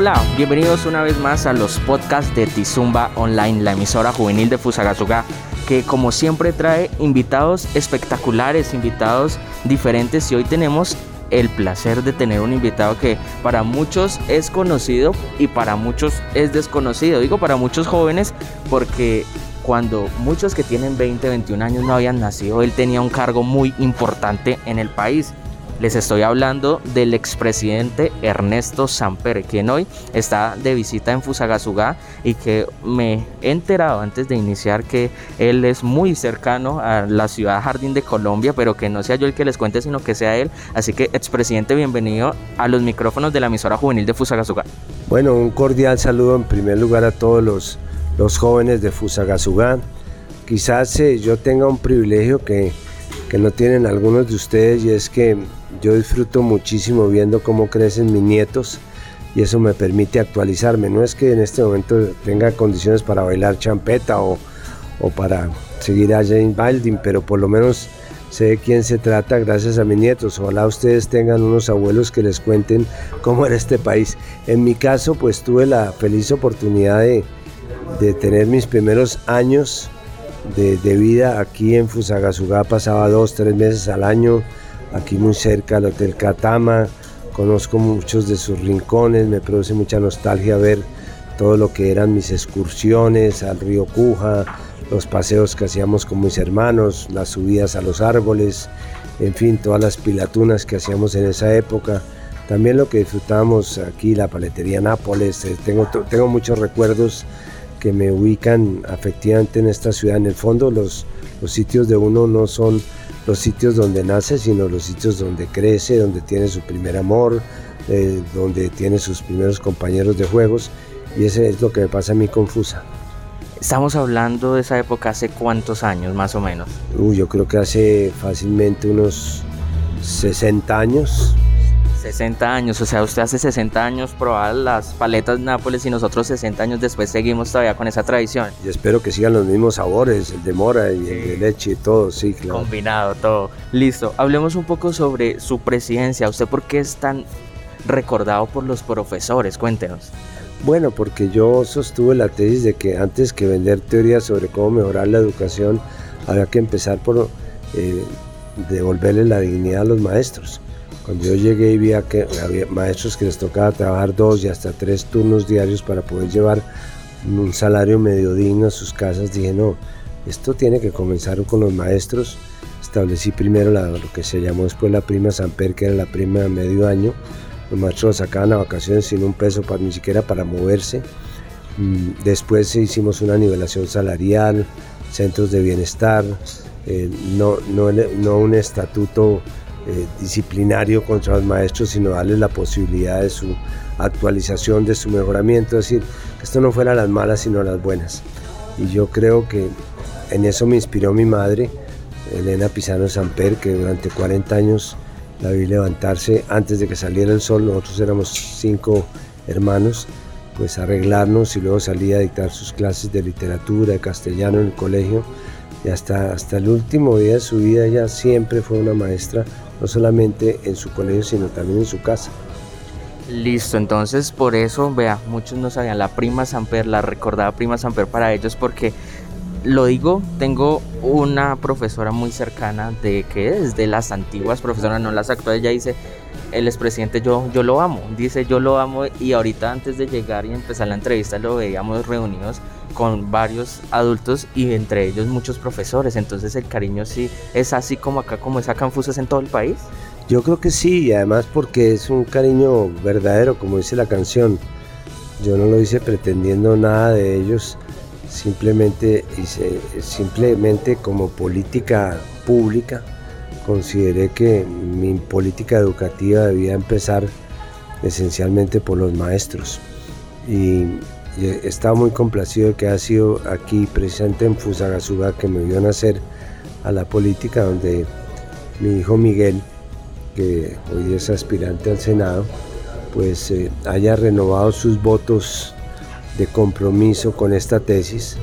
Hola, bienvenidos una vez más a los podcasts de Tizumba Online, la emisora juvenil de Fusagasugá, que como siempre trae invitados espectaculares, invitados diferentes y hoy tenemos el placer de tener un invitado que para muchos es conocido y para muchos es desconocido. Digo para muchos jóvenes porque cuando muchos que tienen 20, 21 años no habían nacido, él tenía un cargo muy importante en el país. Les estoy hablando del expresidente Ernesto Samper, quien hoy está de visita en Fusagasugá y que me he enterado antes de iniciar que él es muy cercano a la ciudad Jardín de Colombia, pero que no sea yo el que les cuente, sino que sea él. Así que, expresidente, bienvenido a los micrófonos de la emisora juvenil de Fusagasugá. Bueno, un cordial saludo en primer lugar a todos los, los jóvenes de Fusagasugá. Quizás eh, yo tenga un privilegio que, que no tienen algunos de ustedes y es que yo disfruto muchísimo viendo cómo crecen mis nietos y eso me permite actualizarme. No es que en este momento tenga condiciones para bailar champeta o, para seguir a Jane Baldwin, pero por lo menos sé de quién se trata gracias a mis nietos. Ojalá ustedes tengan unos abuelos que les cuenten cómo era este país. En mi caso, pues tuve la feliz oportunidad de, tener mis primeros años de, de, vida aquí en Fusagasugá. Pasaba dos, tres meses al año aquí muy cerca al Hotel Catama, conozco muchos de sus rincones, me produce mucha nostalgia ver todo lo que eran mis excursiones al río Cuja, los paseos que hacíamos con mis hermanos, las subidas a los árboles, en fin, todas las pilatunas que hacíamos en esa época. También lo que disfrutábamos aquí, la paletería Nápoles, eh, tengo, muchos recuerdos que me ubican afectivamente en esta ciudad. En el fondo los sitios de uno no son los sitios donde nace, sino los sitios donde crece, donde tiene su primer amor, eh, donde tiene sus primeros compañeros de juegos. Y ese es lo que me pasa a mí confusa. Estamos hablando de esa época hace cuántos años más o menos. Yo creo que hace fácilmente unos 60 años. 60 años, o sea, usted hace 60 años probaba las paletas Nápoles y nosotros 60 años después seguimos todavía con esa tradición. Y espero que sigan los mismos sabores, el de mora y el de leche y todo, sí, claro. Combinado todo. Listo, hablemos un poco sobre su presidencia. ¿Usted por qué es tan recordado por los profesores? Cuéntenos. Bueno, porque yo sostuve la tesis de que antes que vender teorías sobre cómo mejorar la educación, había que empezar por eh, devolverle la dignidad a los maestros. Cuando yo llegué y vi que había maestros que les tocaba trabajar dos y hasta tres turnos diarios para poder llevar un salario medio digno a sus casas, dije, no, esto tiene que comenzar con los maestros. Establecí primero lo que se llamó después la prima Samper, que era la prima de medio año. Los maestros sacaban a vacaciones sin un peso, ni siquiera para moverse. Mm, después hicimos una nivelación salarial, centros de bienestar, eh, no, no, no un estatuto eh, disciplinario contra los maestros, sino darles la posibilidad de su actualización, de su mejoramiento, es decir, que esto no fuera las malas, sino las buenas. Y yo creo que en eso me inspiró mi madre, Elena Pisano Samper, que durante 40 años la vi levantarse antes de que saliera el sol, nosotros éramos cinco hermanos, pues arreglarnos y luego salía a dictar sus clases de literatura, de castellano en el colegio y hasta, hasta el último día de su vida ella siempre fue una maestra no solamente en su colegio, sino también en su casa. Listo, entonces por eso, vea, muchos no sabían la prima Samper, la recordada prima Samper para ellos, porque lo digo, tengo una profesora muy cercana de que desde las antiguas profesoras, no las actuales, ya dice, el expresidente yo, yo lo amo, dice yo lo amo y ahorita antes de llegar y empezar la entrevista lo veíamos reunidos con varios adultos y entre ellos muchos profesores, entonces el cariño sí es así como acá, como es acá en en todo el país. Yo creo que sí, y además porque es un cariño verdadero, como dice la canción. Yo no lo hice pretendiendo nada de ellos, simplemente, hice, simplemente como política pública consideré que mi política educativa debía empezar esencialmente por los maestros. Y, estaba muy complacido de que ha sido aquí presente en Fusagasugá que me vio nacer a la política, donde mi hijo Miguel, que hoy es aspirante al Senado, pues eh, haya renovado sus votos de compromiso con esta tesis.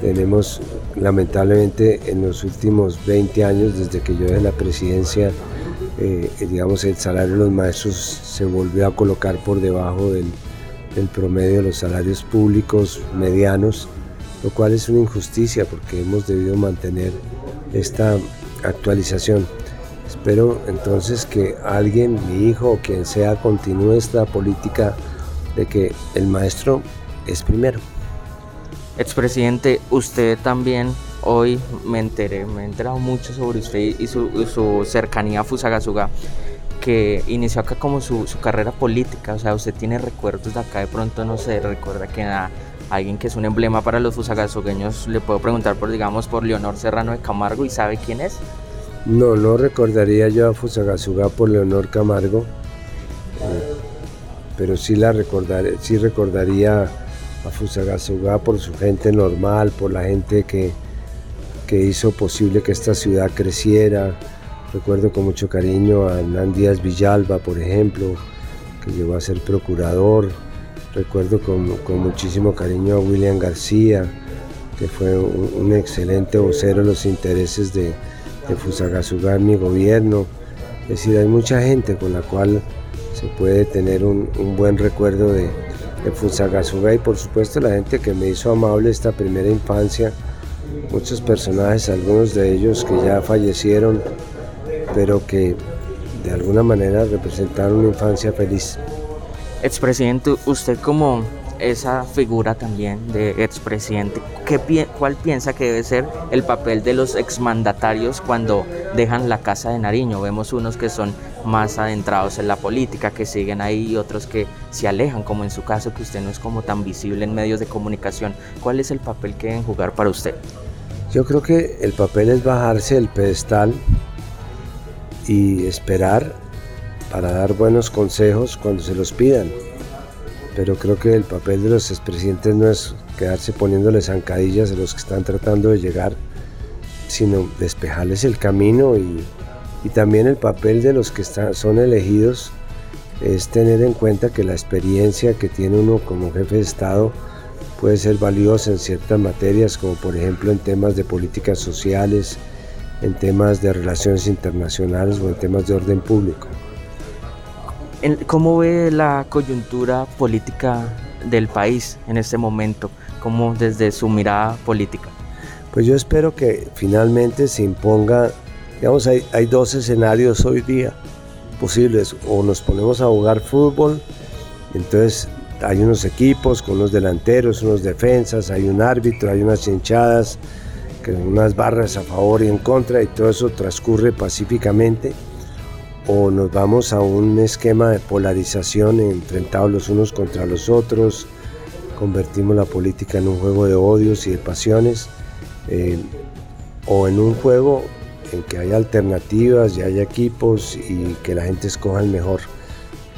Tenemos lamentablemente en los últimos 20 años, desde que yo de la presidencia, eh, digamos, el salario de los maestros se volvió a colocar por debajo del, del promedio de los salarios públicos medianos, lo cual es una injusticia porque hemos debido mantener esta actualización. Espero entonces que alguien, mi hijo o quien sea, continúe esta política de que el maestro es primero. Expresidente, usted también hoy me enteré, me he enterado mucho sobre usted y su, cercanía a Fusagasuga, que inició acá como su, carrera política, o sea, usted tiene recuerdos de acá, de pronto no sé, recuerda que a alguien que es un emblema para los fusagasugueños, le puedo preguntar por, digamos, por Leonor Serrano de Camargo y sabe quién es. No, no recordaría yo a Fusagasuga por Leonor Camargo, eh, pero sí la recordaré, sí recordaría a Fusagasugá por su gente normal, por la gente que, que hizo posible que esta ciudad creciera. Recuerdo con mucho cariño a Hernán Díaz Villalba, por ejemplo, que llegó a ser procurador. Recuerdo con, muchísimo cariño a William García, que fue un, excelente vocero de los intereses de, de Fusagasugá en mi gobierno. Es decir, hay mucha gente con la cual se puede tener un buen recuerdo de, de Fusagasugá y por supuesto la gente que me hizo amable esta primera infancia, muchos personajes, algunos de ellos que ya fallecieron, pero que de alguna manera representaron una infancia feliz. Expresidente, usted como esa figura también de expresidente, ¿qué, ¿cuál piensa que debe ser el papel de los exmandatarios cuando dejan la Casa de Nariño? Vemos unos que son más adentrados en la política, que siguen ahí y otros que se alejan, como en su caso, que usted no es como tan visible en medios de comunicación. ¿Cuál es el papel que deben jugar para usted? Yo creo que el papel es bajarse del pedestal y esperar para dar buenos consejos cuando se los pidan. Pero creo que el papel de los expresidentes no es quedarse poniéndole zancadillas a los que están tratando de llegar, sino despejarles el camino y, también el papel de los que están, son elegidos es tener en cuenta que la experiencia que tiene uno como jefe de Estado puede ser valiosa en ciertas materias, como por ejemplo en temas de políticas sociales, en temas de relaciones internacionales o en temas de orden público. ¿Cómo ve la coyuntura política del país en este momento? ¿Cómo desde su mirada política? Pues yo espero que finalmente se imponga, digamos, hay, hay dos escenarios hoy día posibles. O nos ponemos a jugar fútbol, entonces hay unos equipos con unos delanteros, unos defensas, hay un árbitro, hay unas hinchadas, unas barras a favor y en contra, y todo eso transcurre pacíficamente o nos vamos a un esquema de polarización enfrentados los unos contra los otros, convertimos la política en un juego de odios y de pasiones, eh, o en un juego en que haya alternativas y haya equipos y que la gente escoja el mejor.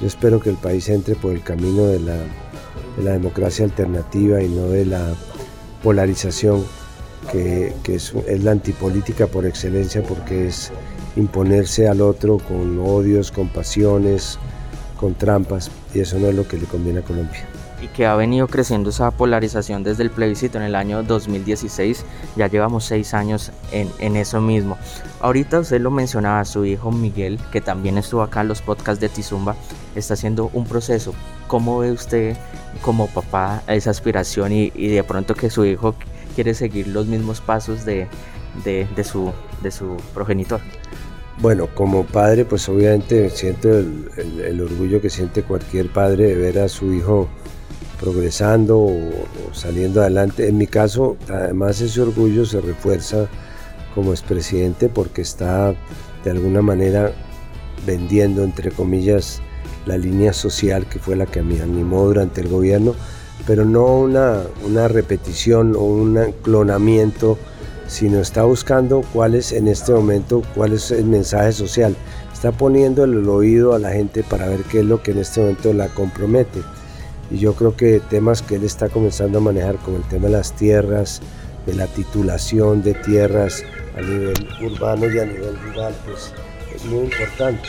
Yo espero que el país entre por el camino de la, democracia alternativa y no de la polarización, que, es, es la antipolítica por excelencia porque es imponerse al otro con odios, con pasiones, con trampas, y eso no es lo que le conviene a Colombia. Y que ha venido creciendo esa polarización desde el plebiscito en el año 2016, ya llevamos seis años en, en eso mismo. Ahorita usted lo mencionaba, su hijo Miguel, que también estuvo acá en los podcasts de Tizumba, está haciendo un proceso. ¿Cómo ve usted como papá esa aspiración y, y de pronto que su hijo quiere seguir los mismos pasos de, de, su, de su progenitor? Bueno, como padre, pues obviamente siento el, orgullo que siente cualquier padre de ver a su hijo progresando o, saliendo adelante. En mi caso, además ese orgullo se refuerza como expresidente porque está de alguna manera vendiendo, entre comillas, la línea social que fue la que me animó durante el gobierno, pero no una, una repetición o un clonamiento sino está buscando cuál es en este momento, cuál es el mensaje social. Está poniendo el oído a la gente para ver qué es lo que en este momento la compromete. Y yo creo que temas que él está comenzando a manejar, como el tema de las tierras, de la titulación de tierras a nivel urbano y a nivel rural, pues es muy importante.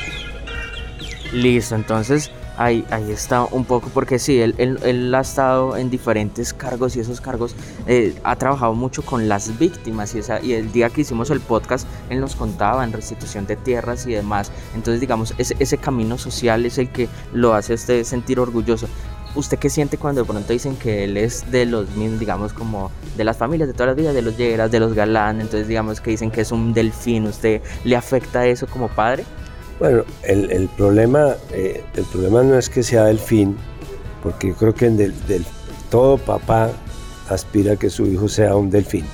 Listo, entonces ahí, ahí está un poco, porque sí, él, él, ha estado en diferentes cargos y esos cargos eh, ha trabajado mucho con las víctimas y, esa, y el día que hicimos el podcast, él nos contaba en restitución de tierras y demás. Entonces, digamos, ese, ese camino social es el que lo hace a usted sentir orgulloso. ¿usted qué siente cuando de pronto dicen que él es de los mismos, digamos, como de las familias de todas las vidas, de los Lleras, de los Galán, entonces digamos que dicen que es un delfín, ¿usted le afecta eso como padre? Bueno, el, problema, eh, el problema no es que sea delfín, porque yo creo que del, todo papá aspira a que su hijo sea un delfín.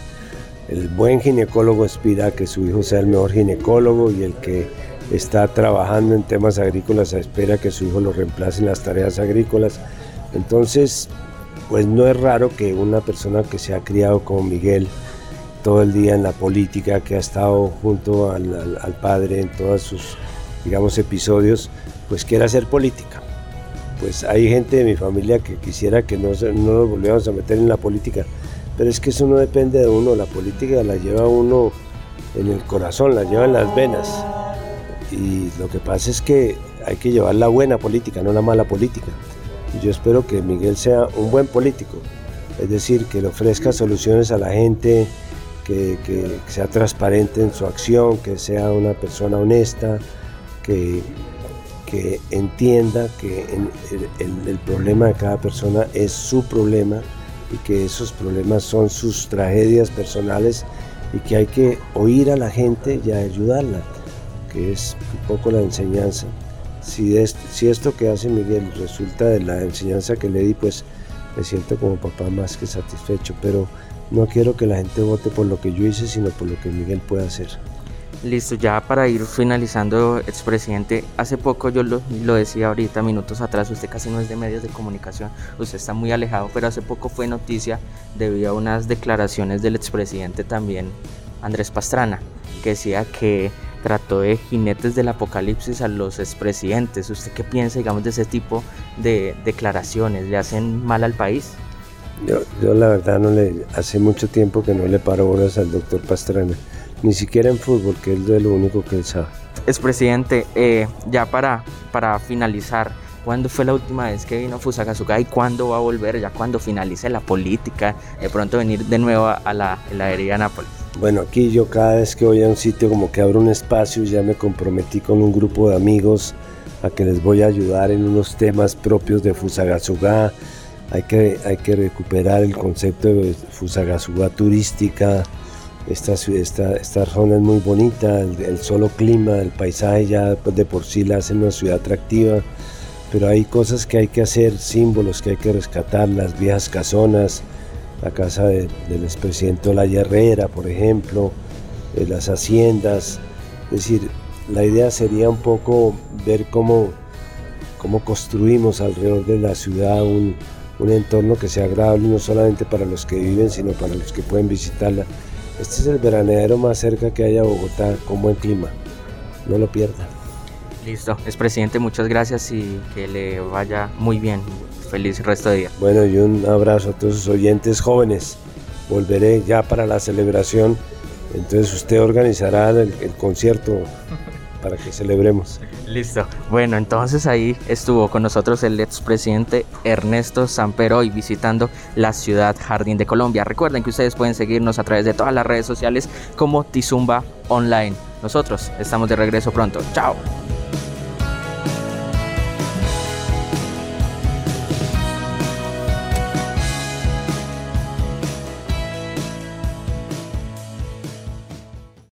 El buen ginecólogo aspira a que su hijo sea el mejor ginecólogo y el que está trabajando en temas agrícolas espera que su hijo lo reemplace en las tareas agrícolas. Entonces, pues no es raro que una persona que se ha criado como Miguel todo el día en la política, que ha estado junto al, padre en todos sus, digamos, episodios, pues quiera hacer política. Pues hay gente de mi familia que quisiera que no, no nos volviéramos a meter en la política, pero es que eso no depende de uno, la política la lleva uno en el corazón, la lleva en las venas. Y lo que pasa es que hay que llevar la buena política, no la mala política. Y yo espero que Miguel sea un buen político, es decir, que le ofrezca soluciones a la gente, que, sea transparente en su acción, que sea una persona honesta, que, entienda que el, problema de cada persona es su problema y que esos problemas son sus tragedias personales y que hay que oír a la gente y ayudarla que es un poco la enseñanza. Si, si esto que hace Miguel resulta de la enseñanza que le di, pues me siento como papá más que satisfecho, pero no quiero que la gente vote por lo que yo hice, sino por lo que Miguel puede hacer. Listo, ya para ir finalizando, expresidente, hace poco yo lo, lo, decía ahorita, minutos atrás, usted casi no es de medios de comunicación, usted está muy alejado, pero hace poco fue noticia debido a unas declaraciones del expresidente también, Andrés Pastrana, que decía que trató de jinetes del apocalipsis a los expresidentes. ¿Usted qué piensa, digamos, de ese tipo de declaraciones? ¿Le hacen mal al país? Yo, yo la verdad no le hace mucho tiempo que no le paro horas al doctor Pastrana, ni siquiera en fútbol, que es lo único que él sabe. Expresidente, eh, ya para, para finalizar, ¿cuándo fue la última vez que vino a Fusagasugá y cuándo va a volver? Ya cuando finalice la política, de pronto venir de nuevo a la heladería Nápoles. Bueno, aquí yo cada vez que voy a un sitio como que abro un espacio, ya me comprometí con un grupo de amigos a que les voy a ayudar en unos temas propios de Fusagasugá. Hay que, hay que recuperar el concepto de Fusagasugá turística. Esta, esta, esta zona es muy bonita, el, solo clima, el paisaje ya de por sí la hace una ciudad atractiva, pero hay cosas que hay que hacer, símbolos que hay que rescatar, las viejas casonas, la casa del expresidente La Herrera, por ejemplo, de las haciendas. Es decir, la idea sería un poco ver cómo, cómo construimos alrededor de la ciudad un, un entorno que sea agradable no solamente para los que viven, sino para los que pueden visitarla. Este es el veranero más cerca que hay a Bogotá con buen clima. No lo pierda. Listo, expresidente, muchas gracias y que le vaya muy bien feliz resto de día. Bueno, y un abrazo a todos sus oyentes jóvenes. Volveré ya para la celebración. Entonces usted organizará el, concierto para que celebremos. Listo. Bueno, entonces ahí estuvo con nosotros el expresidente Ernesto Samperoy visitando la ciudad Jardín de Colombia. Recuerden que ustedes pueden seguirnos a través de todas las redes sociales como Tizumba Online. Nosotros estamos de regreso pronto. Chao.